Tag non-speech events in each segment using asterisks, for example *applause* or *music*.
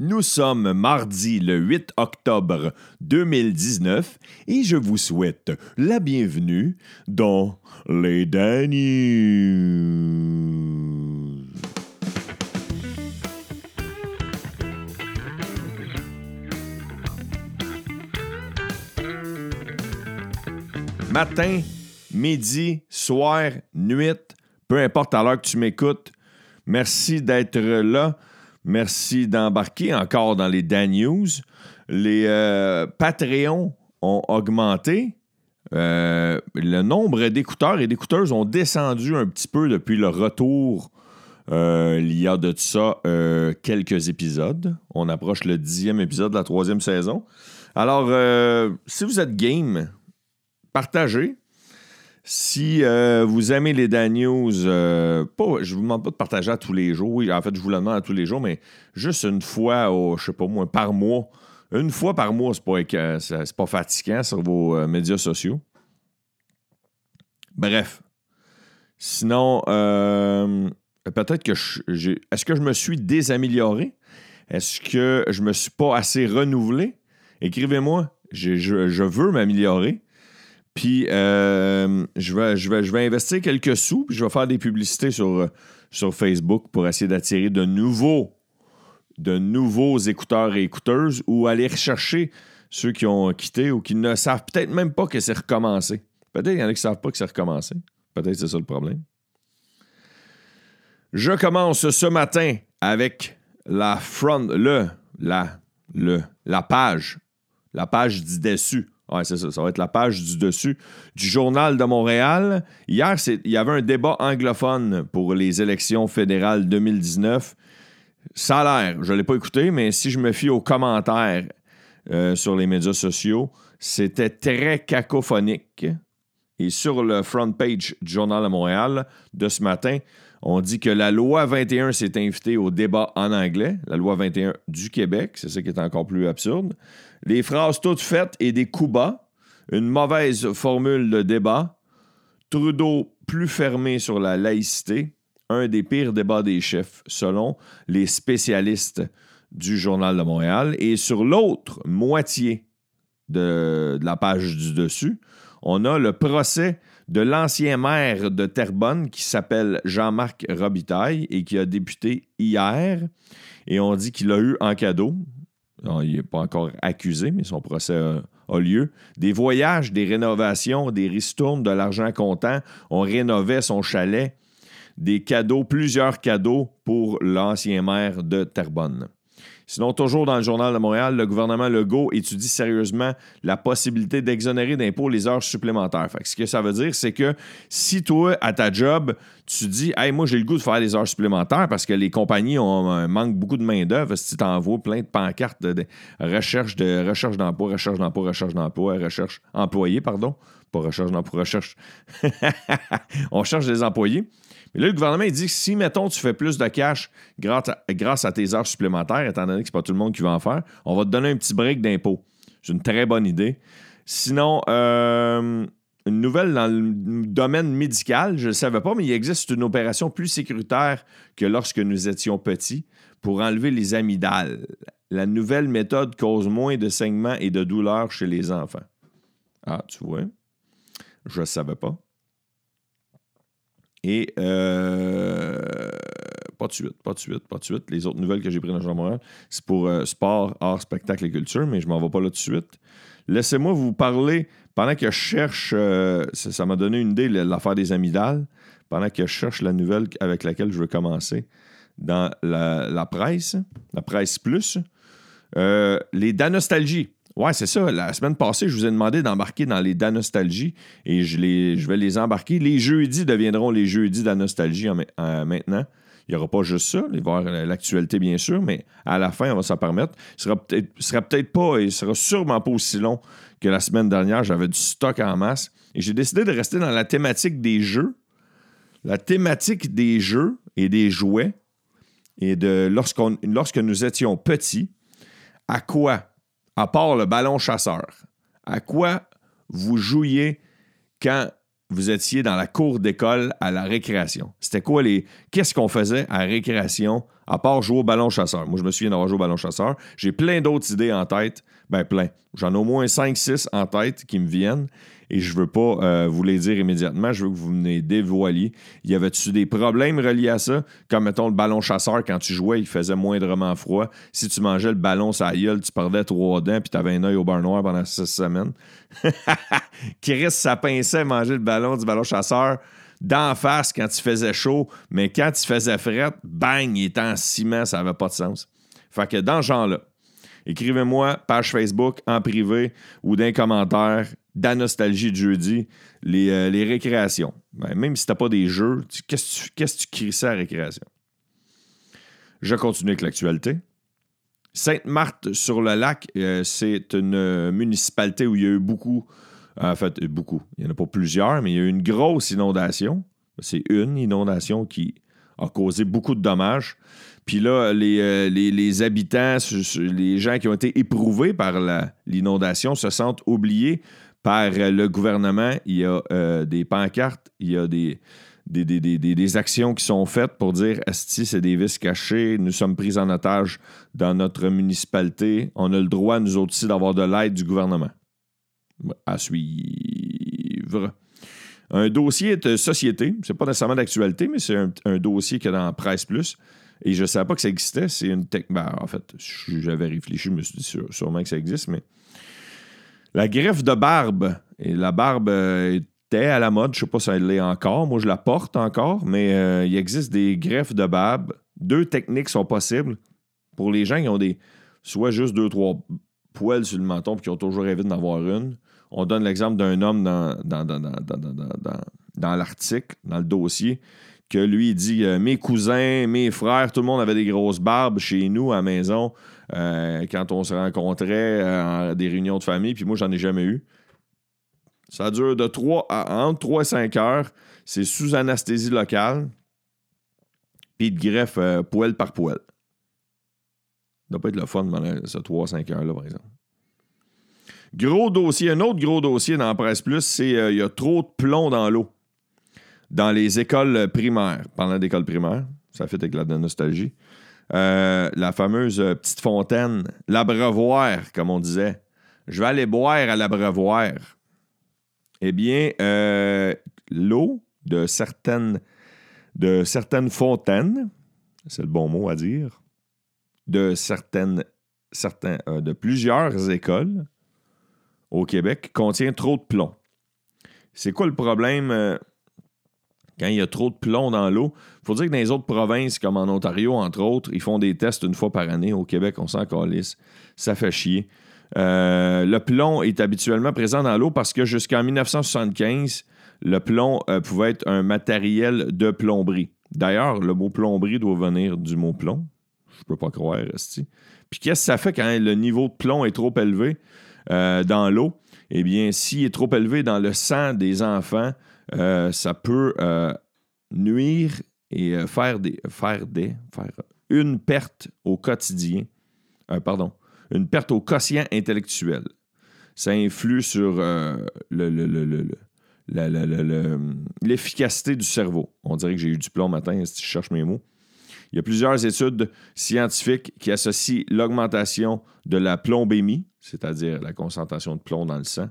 Nous sommes mardi le 8 octobre 2019 et je vous souhaite la bienvenue dans les Dan News. Matin, midi, soir, nuit, peu importe à l'heure que tu m'écoutes, merci d'être là. Merci d'embarquer encore dans les Dan News. Les euh, Patreons ont augmenté. Euh, le nombre d'écouteurs et d'écouteuses ont descendu un petit peu depuis le retour euh, il y a de ça quelques épisodes. On approche le dixième épisode de la troisième saison. Alors, si vous êtes game, partagez. Si euh, vous aimez les Dan News, euh, je vous demande pas de partager à tous les jours. Oui, en fait, je vous le demande à tous les jours, mais juste une fois, au, je sais pas moi, par mois. Une fois par mois, c'est pas, pas fatigant sur vos euh, médias sociaux. Bref. Sinon, peut-être que je, Est-ce que je me suis désamélioré? Est-ce que je me suis pas assez renouvelé? Écrivez-moi. je veux m'améliorer. Puis euh, je, vais, je, vais, je vais investir quelques sous, puis je vais faire des publicités sur, sur Facebook pour essayer d'attirer de nouveaux, de nouveaux écouteurs et écouteuses ou aller rechercher ceux qui ont quitté ou qui ne savent peut-être même pas que c'est recommencé. Peut-être qu'il y en a qui ne savent pas que c'est recommencé. Peut-être c'est ça le problème. Je commence ce matin avec la front, le, la, le, la page, la page du dessus oui, c'est ça. Ça va être la page du dessus du Journal de Montréal. Hier, il y avait un débat anglophone pour les élections fédérales 2019. Ça a l'air, je ne l'ai pas écouté, mais si je me fie aux commentaires euh, sur les médias sociaux, c'était très cacophonique. Et sur le front page du Journal de Montréal de ce matin, on dit que la loi 21 s'est invitée au débat en anglais, la loi 21 du Québec, c'est ça qui est encore plus absurde. Les phrases toutes faites et des coups bas, une mauvaise formule de débat, Trudeau plus fermé sur la laïcité, un des pires débats des chefs, selon les spécialistes du Journal de Montréal. Et sur l'autre moitié de la page du dessus, on a le procès de l'ancien maire de Terrebonne qui s'appelle Jean-Marc Robitaille et qui a débuté hier. Et on dit qu'il a eu en cadeau, il n'est pas encore accusé, mais son procès a, lieu, des voyages, des rénovations, des ristournes, de l'argent comptant. On rénovait son chalet, des cadeaux, plusieurs cadeaux pour l'ancien maire de Terrebonne. Sinon, toujours dans le Journal de Montréal, le gouvernement Legault étudie sérieusement la possibilité d'exonérer d'impôts les heures supplémentaires. ce que ça veut dire, c'est que si toi, à ta job, tu dis Hey, moi, j'ai le goût de faire des heures supplémentaires parce que les compagnies ont, manque beaucoup de main-d'œuvre, si tu t'envoies plein de pancartes de, recherche de recherche d'emploi, recherche d'emploi, recherche d'emploi, recherche employé, pardon. Pas recherche d'emploi, recherche. *laughs* On cherche des employés. Mais là, le gouvernement, dit que si, mettons, tu fais plus de cash grâce à, tes heures supplémentaires, étant donné que ce n'est pas tout le monde qui va en faire, on va te donner un petit break d'impôt. C'est une très bonne idée. Sinon, euh, une nouvelle dans le domaine médical, je ne le savais pas, mais il existe une opération plus sécuritaire que lorsque nous étions petits pour enlever les amygdales. La nouvelle méthode cause moins de saignements et de douleurs chez les enfants. Ah, tu vois, je ne savais pas. Et euh, pas de suite, pas de suite, pas de suite. Les autres nouvelles que j'ai prises dans le Journal c'est pour euh, sport, art, spectacle et culture, mais je m'en vais pas là de suite. Laissez-moi vous parler, pendant que je cherche, euh, ça m'a donné une idée, l'affaire des amygdales, pendant que je cherche la nouvelle avec laquelle je veux commencer dans la, presse, la presse plus, les Danostalgies. Ouais, c'est ça. La semaine passée, je vous ai demandé d'embarquer dans les Danostalgie et je, les, je vais les embarquer. Les jeudis deviendront les jeudis Danostalgie maintenant. Il n'y aura pas juste ça, il va y l'actualité bien sûr, mais à la fin, on va s'en permettre. Ce sera peut-être sera peut-être pas et sera sûrement pas aussi long que la semaine dernière. J'avais du stock en masse et j'ai décidé de rester dans la thématique des jeux. La thématique des jeux et des jouets et de lorsque nous étions petits, à quoi à part le ballon chasseur, à quoi vous jouiez quand vous étiez dans la cour d'école à la récréation? C'était quoi les. Qu'est-ce qu'on faisait à récréation à part jouer au ballon chasseur? Moi, je me souviens d'avoir joué au ballon chasseur. J'ai plein d'autres idées en tête. Ben, plein. J'en ai au moins 5-6 en tête qui me viennent et je veux pas euh, vous les dire immédiatement. Je veux que vous me dévoiliez. Y avait-tu des problèmes reliés à ça? Comme, mettons, le ballon chasseur, quand tu jouais, il faisait moindrement froid. Si tu mangeais le ballon la gueule, tu perdais trois dents puis tu avais un œil au bar noir pendant six semaines. *laughs* Chris, ça pinçait manger le ballon du ballon chasseur d'en face quand il faisait chaud, mais quand il faisait fret, bang, il était en ciment, ça n'avait pas de sens. Fait que dans ce genre-là, écrivez-moi page Facebook en privé ou d'un commentaire dans Nostalgie de jeudi, les, euh, récréations. Ben, même si t'as pas des jeux, qu'est-ce que tu cries ça à récréation? Je continue avec l'actualité. Sainte-Marthe-sur-le-Lac, euh, c'est une municipalité où il y a eu beaucoup, en fait, beaucoup, il n'y en a pas plusieurs, mais il y a eu une grosse inondation. C'est une inondation qui a causé beaucoup de dommages. Puis là, les, euh, les, habitants, les gens qui ont été éprouvés par l'inondation se sentent oubliés par le gouvernement. Il y a euh, des pancartes, il y a des, actions qui sont faites pour dire Asti, c'est des vis cachés, nous sommes pris en otage dans notre municipalité. On a le droit, nous aussi, d'avoir de l'aide du gouvernement. À suivre. Un dossier de société, c'est pas nécessairement d'actualité, mais c'est un, dossier qui est dans Presse Plus. Et je ne savais pas que ça existait. C'est une tech. Ben, en fait, j'avais réfléchi, je me suis dit sûrement que ça existe, mais la greffe de barbe. Et la barbe euh, était à la mode. Je ne sais pas si elle l'est encore. Moi, je la porte encore, mais euh, il existe des greffes de barbe. Deux techniques sont possibles pour les gens qui ont des. Soit juste deux, trois poils sur le menton et qui ont toujours rêvé d'en avoir une. On donne l'exemple d'un homme dans, dans, dans, dans l'article, dans le dossier, que lui, dit euh, Mes cousins, mes frères, tout le monde avait des grosses barbes chez nous à la maison. Euh, quand on se rencontrait à euh, des réunions de famille, puis moi, j'en ai jamais eu. Ça dure de 3 à, entre 3 et 5 heures. C'est sous anesthésie locale, puis de greffe poêle par poêle. Ça doit pas être le fun pendant ces 3 à 5 heures-là, par exemple. Gros dossier, un autre gros dossier dans Presse Plus, c'est il y a trop de plomb dans l'eau. Dans les écoles primaires, pendant l'école primaire, ça fait avec la nostalgie. Euh, la fameuse euh, petite fontaine, l'abreuvoir, comme on disait. Je vais aller boire à l'abreuvoir. Eh bien, euh, l'eau de certaines, de certaines fontaines, c'est le bon mot à dire, de certaines, de plusieurs écoles au Québec contient trop de plomb. C'est quoi le problème? Quand il y a trop de plomb dans l'eau. Il faut dire que dans les autres provinces, comme en Ontario, entre autres, ils font des tests une fois par année. Au Québec, on s'en calisse. Ça fait chier. Euh, le plomb est habituellement présent dans l'eau parce que jusqu'en 1975, le plomb euh, pouvait être un matériel de plomberie. D'ailleurs, le mot plomberie doit venir du mot plomb. Je peux pas croire, Esti. Puis qu'est-ce que ça fait quand le niveau de plomb est trop élevé euh, dans l'eau? Eh bien, s'il est trop élevé dans le sang des enfants, euh, ça peut euh, nuire et euh, faire des, faire des, faire une perte au quotidien, pardon, une perte au quotient intellectuel. Ça influe sur l'efficacité du cerveau. On dirait que j'ai eu du plomb matin si je cherche mes mots. Il y a plusieurs études scientifiques qui associent l'augmentation de la plombémie, c'est-à-dire la concentration de plomb dans le sang,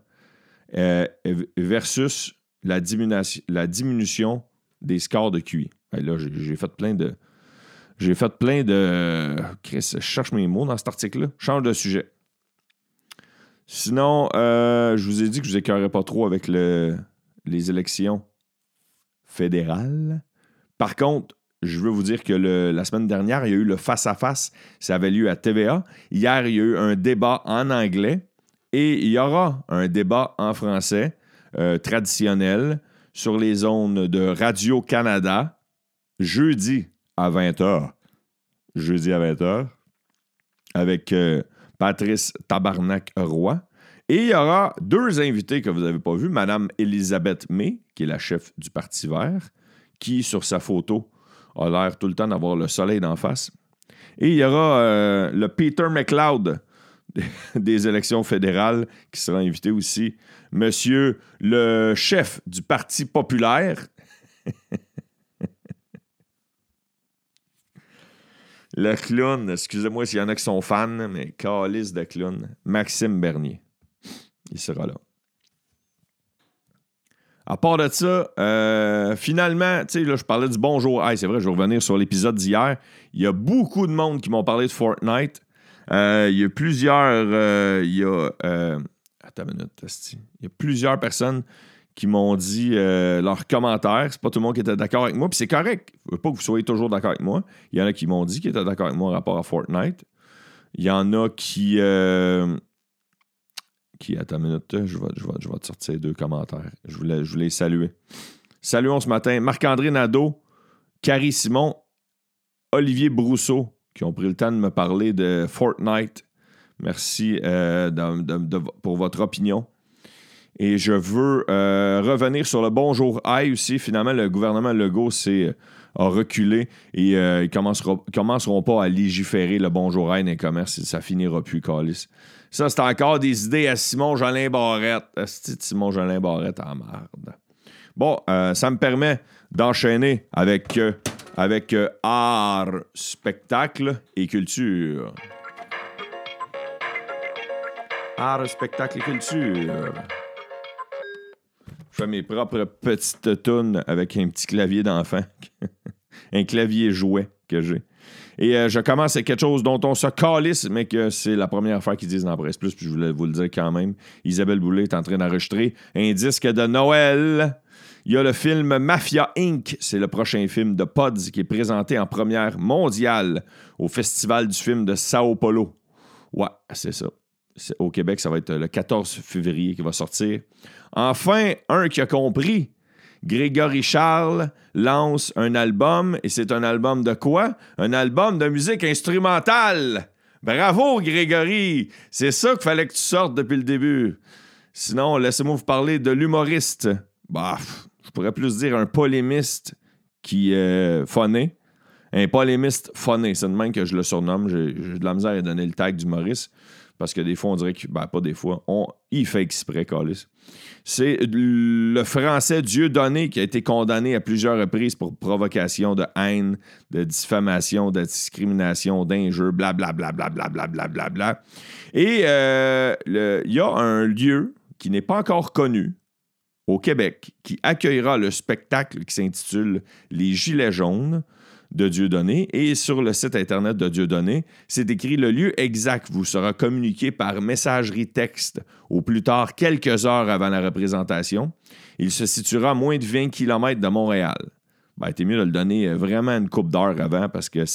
versus la diminution, la diminution des scores de QI. là, j'ai fait plein de. J'ai fait plein de. je cherche mes mots dans cet article-là. Change de sujet. Sinon, euh, je vous ai dit que je vous écœurais pas trop avec le, les élections fédérales. Par contre, je veux vous dire que la semaine dernière, il y a eu le face-à-face. Ça avait lieu à TVA. Hier, il y a eu un débat en anglais et il y aura un débat en français. Euh, traditionnel sur les zones de Radio-Canada jeudi à 20h. Jeudi à 20h avec euh, Patrice Tabarnak-Roy. Et il y aura deux invités que vous n'avez pas vus. Madame Elisabeth May, qui est la chef du Parti vert, qui, sur sa photo, a l'air tout le temps d'avoir le soleil d'en face. Et il y aura euh, le Peter McLeod *laughs* des élections fédérales qui sera invité aussi. Monsieur le chef du Parti populaire. *laughs* le clown, excusez-moi s'il y en a qui sont fans, mais calice de clown. Maxime Bernier. Il sera là. À part de ça, euh, finalement, tu sais, là, je parlais du bonjour. c'est vrai, je vais revenir sur l'épisode d'hier. Il y a beaucoup de monde qui m'ont parlé de Fortnite. Euh, il y a plusieurs. Euh, il y a. attends une minute, Il y a plusieurs personnes qui m'ont dit leurs commentaires. C'est pas tout le monde qui était d'accord avec moi. Puis c'est correct. Je veux pas que vous soyez toujours d'accord avec moi. Il y en a qui m'ont dit qu'ils étaient d'accord avec moi en rapport à Fortnite. Il y en a qui qui, attends une minute, je vais, je, je vais te sortir deux commentaires. Je voulais, je voulais saluer. Saluons ce matin Marc-André Nadeau, Carrie Simon, Olivier Brousseau, qui ont pris le temps de me parler de Fortnite. Merci euh, pour votre opinion. Et je veux euh, revenir sur le bonjour Aïe aussi. Finalement, le gouvernement Legault s'est a reculé et euh, ils ne commenceront, pas à légiférer le bonjour Aïe dans les commerces. Ça finira plus, Calis. Ça, c'est encore des idées à Simon Jolin Barrette. Simon Jolin Barrette en merde. Bon, euh, ça me permet d'enchaîner avec, euh, avec euh, art, spectacle et culture. Art, spectacle et culture. Je fais mes propres petites tunes avec un petit clavier d'enfant. *laughs* un clavier jouet que j'ai. Et euh, je commence avec quelque chose dont on se calisse, mais que c'est la première fois qu'ils disent dans presse plus, puis je voulais vous le dire quand même. Isabelle Boulay est en train d'enregistrer un disque de Noël. Il y a le film Mafia Inc. C'est le prochain film de Pods qui est présenté en première mondiale au Festival du film de Sao Paulo. Ouais, c'est ça. Au Québec, ça va être le 14 février qui va sortir. Enfin, un qui a compris Grégory Charles lance un album, et c'est un album de quoi? Un album de musique instrumentale. Bravo, Grégory! C'est ça qu'il fallait que tu sortes depuis le début. Sinon, laissez-moi vous parler de l'humoriste. Bah, pourrais plus dire un polémiste qui phoné. Un polémiste phoné, c'est de même que je le surnomme. J'ai de la misère à donner le tag d'humoriste. Parce que des fois, on dirait que, ben, pas des fois, on, il fait exprès, Calis. C'est le français Dieu donné qui a été condamné à plusieurs reprises pour provocation de haine, de diffamation, de discrimination, d'injure, blablabla, blablabla, blablabla. Bla, Et euh, il y a un lieu qui n'est pas encore connu au Québec qui accueillera le spectacle qui s'intitule Les Gilets jaunes de Dieudonné. Et sur le site Internet de Dieudonné, c'est écrit le lieu exact vous sera communiqué par messagerie texte au plus tard quelques heures avant la représentation. Il se situera à moins de 20 km de Montréal. Ben, t'es mieux de le donner euh, vraiment une coupe d'heure avant parce que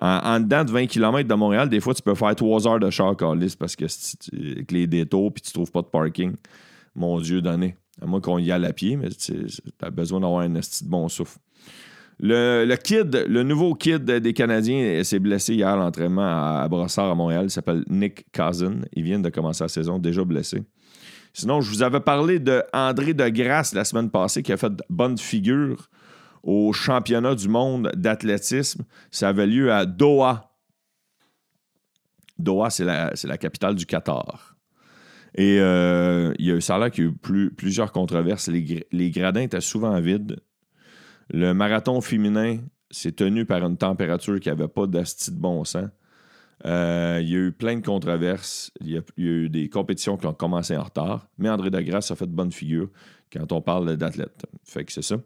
en, dedans de 20 km de Montréal, des fois, tu peux faire 3 heures de char parce que avec les détours puis tu trouves pas de parking. Mon Dieu, donné. À moins qu'on y aille à pied, mais tu as besoin d'avoir un esti de bon souffle. Le, kid, le nouveau kid des Canadiens s'est blessé hier à l'entraînement à, Brossard à Montréal. Il s'appelle Nick Cousin. Il vient de commencer la saison, déjà blessé. Sinon, je vous avais parlé de André de Grasse la semaine passée qui a fait bonne figure au championnat du monde d'athlétisme. Ça avait lieu à Doha. Doha, c'est la, la, capitale du Qatar. Et euh, il y a eu ça là qu'il y a eu plusieurs controverses. Les, les, gradins étaient souvent vides. Le marathon féminin s'est tenu par une température qui n'avait pas d'asti de bon sens. Euh, il y a eu plein de controverses. Il y, a, eu des compétitions qui ont commencé en retard. Mais André Degrasse a fait de bonne figure quand on parle d'athlète. Fait que c'est ça.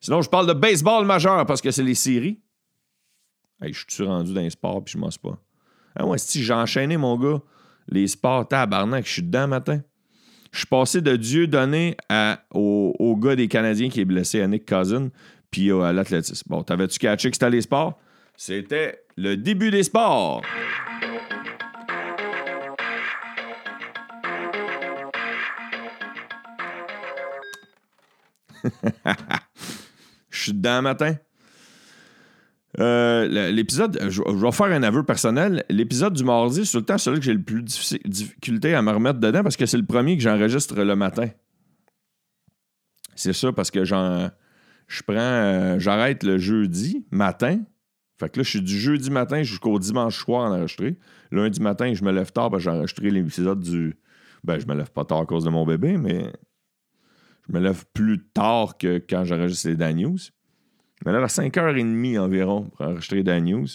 Sinon, je parle de baseball majeur parce que c'est les séries. je suis rendu dans les sports puis je m'en pas. Ah ouais, si j'ai enchaîné, mon gars, les sports tabarnak, je suis dedans matin. Je suis passé de Dieu donné au, au, gars des Canadiens qui est blessé, à Nick Cousin puis à l'athlétisme. Bon, t'avais-tu catché que c'était les sports? C'était le début des sports. *laughs* Je suis dedans matin. Euh, l'épisode, je, vais faire un aveu personnel. L'épisode du mardi, c'est le temps celui que j'ai le plus difficulté à me remettre dedans parce que c'est le premier que j'enregistre le matin. C'est ça, parce que j'en je prends, euh, j'arrête le jeudi matin, Fait que là, je suis du jeudi matin jusqu'au dimanche soir en enregistré. Lundi matin, je me lève tard parce que j'ai l'épisode du. Ben, je me lève pas tard à cause de mon bébé, mais je me lève plus tard que quand j'enregistre les Dan News. Je me lève à 5h30 environ pour enregistrer Dan News.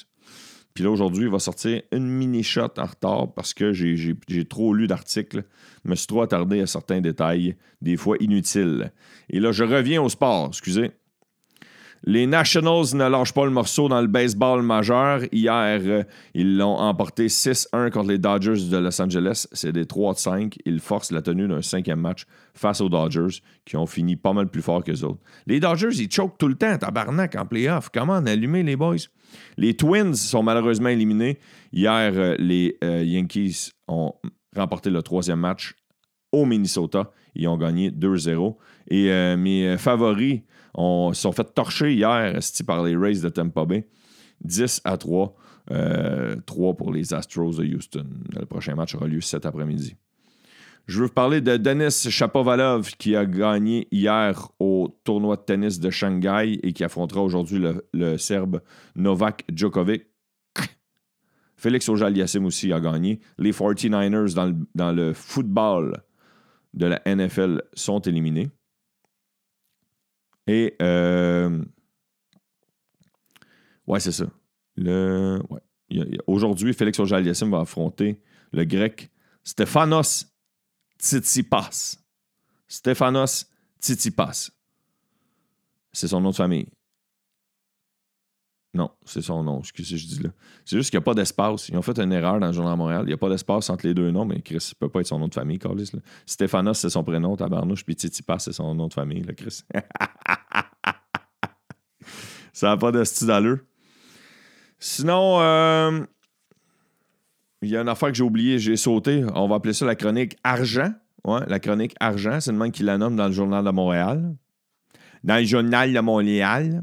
Puis là, aujourd'hui, il va sortir une mini-shot en retard parce que j'ai trop lu d'articles. Me suis trop attardé à certains détails, des fois inutiles. Et là, je reviens au sport, excusez. Les Nationals ne lâchent pas le morceau dans le baseball majeur. Hier, euh, ils l'ont emporté 6-1 contre les Dodgers de Los Angeles. C'est des 3 5. Ils forcent la tenue d'un cinquième match face aux Dodgers, qui ont fini pas mal plus fort que les autres. Les Dodgers, ils choquent tout le temps, tabarnak, en playoff. Comment on allumer les boys? Les Twins sont malheureusement éliminés. Hier, euh, les euh, Yankees ont remporté le troisième match au Minnesota. Ils ont gagné 2-0. Et mes favoris on se sont fait torcher hier par les Rays de Tampa Bay. 10 à 3. 3 euh, pour les Astros de Houston. Le prochain match aura lieu cet après-midi. Je veux vous parler de Denis Shapovalov qui a gagné hier au tournoi de tennis de Shanghai et qui affrontera aujourd'hui le, Serbe Novak Djokovic. Félix Ojaliassim aussi a gagné. Les 49ers dans dans le football de la NFL sont éliminés. Et euh, ouais, c'est ça. Le, Aujourd'hui, Félix auger va affronter le grec Stéphanos Tsitsipas. Stéphanos Tsitsipas. C'est son nom de famille. Non, c'est son nom. Excusez, je dis là. C'est juste qu'il n'y a pas d'espace. Ils ont fait une erreur dans le journal Montréal. Il n'y a pas d'espace entre les deux noms, mais Chris, ne peut pas être son nom de famille, Carlis. Stéphanos, c'est son prénom, Tabarnouche, puis Titipas, c'est son nom de famille, là, Chris. *laughs* ça n'a pas de style. Sinon, euh, il y a une affaire que j'ai oubliée, j'ai sauté. On va appeler ça la chronique argent. Ouais, la chronique argent, c'est le même qui la nomme dans le journal de Montréal. Dans le journal de Montréal.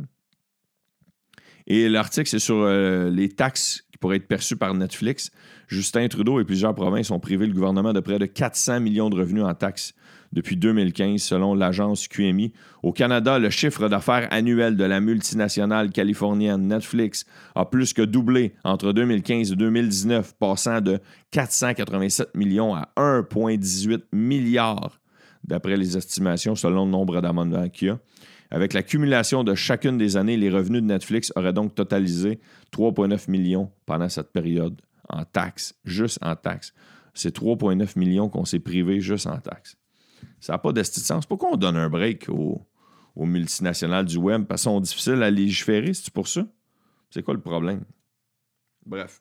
Et l'article, c'est sur euh, les taxes qui pourraient être perçues par Netflix. Justin Trudeau et plusieurs provinces ont privé le gouvernement de près de 400 millions de revenus en taxes depuis 2015, selon l'agence QMI. Au Canada, le chiffre d'affaires annuel de la multinationale californienne Netflix a plus que doublé entre 2015 et 2019, passant de 487 millions à 1,18 milliard, d'après les estimations selon le nombre d'amendements qu'il y a. Avec l'accumulation de chacune des années, les revenus de Netflix auraient donc totalisé 3,9 millions pendant cette période en taxes, juste en taxes. C'est 3,9 millions qu'on s'est privé juste en taxes. Ça n'a pas de sens. Pourquoi on donne un break aux, multinationales du web? Parce qu'elles sont difficiles à légiférer, c'est pour ça? C'est quoi le problème? Bref.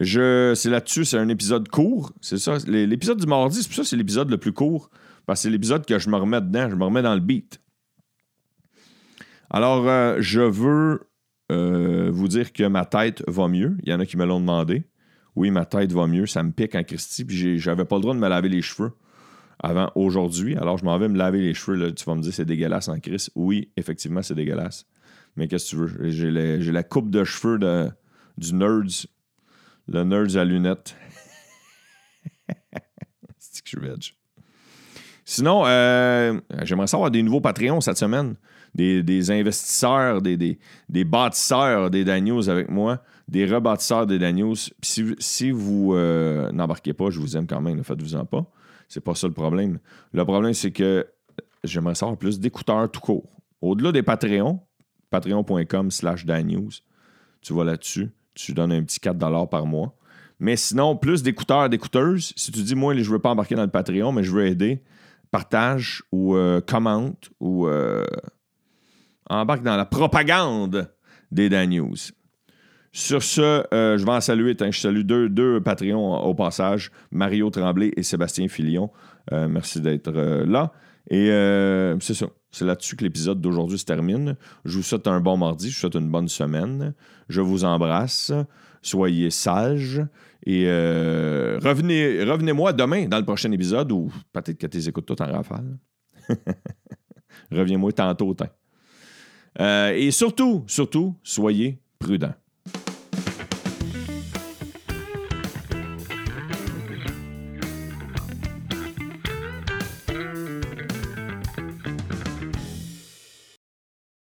Je, c'est là-dessus, c'est un épisode court. C'est ça? L'épisode du mardi, c'est pour ça c'est l'épisode le plus court. Parce que c'est l'épisode que je me remets dedans, je me remets dans le beat. Alors, euh, je veux euh, vous dire que ma tête va mieux. Il y en a qui me l'ont demandé. Oui, ma tête va mieux, ça me pique en Christie, puis j'avais pas le droit de me laver les cheveux avant aujourd'hui. Alors, je m'en vais me laver les cheveux. Tu vas me dire, c'est dégueulasse en Christ. Oui, effectivement, c'est dégueulasse. Mais qu'est-ce que tu veux? J'ai la coupe de cheveux de, du Nerds. Le Nerds à lunettes. *laughs* c'est que je suis Sinon, euh, j'aimerais savoir des nouveaux Patreons cette semaine. Des, investisseurs, des, bâtisseurs des Daniels avec moi, des rebâtisseurs des Daniels. Si, si vous euh, n'embarquez pas, je vous aime quand même, ne faites-vous-en pas. C'est pas ça le problème. Le problème, c'est que j'aimerais savoir plus d'écouteurs tout court. Au-delà des Patreons, patreon.com slash Daniels, tu vas là-dessus, tu donnes un petit 4 par mois. Mais sinon, plus d'écouteurs, d'écouteuses, si tu dis, moi, je ne veux pas embarquer dans le Patreon, mais je veux aider, partage ou euh, commente ou euh, embarque dans la propagande des Dan News. Sur ce, euh, je vais en saluer. je salue deux, deux Patreons au passage, Mario Tremblay et Sébastien Filion. merci d'être là. Et c'est ça. C'est là-dessus que l'épisode d'aujourd'hui se termine. Je vous souhaite un bon mardi. Je vous souhaite une bonne semaine. Je vous embrasse. Soyez sages. Et euh, revenez, revenez-moi demain dans le prochain épisode ou peut-être que tu écoutes tout en rafale. *laughs* Reviens-moi tantôt. Euh, et surtout, surtout, soyez prudents.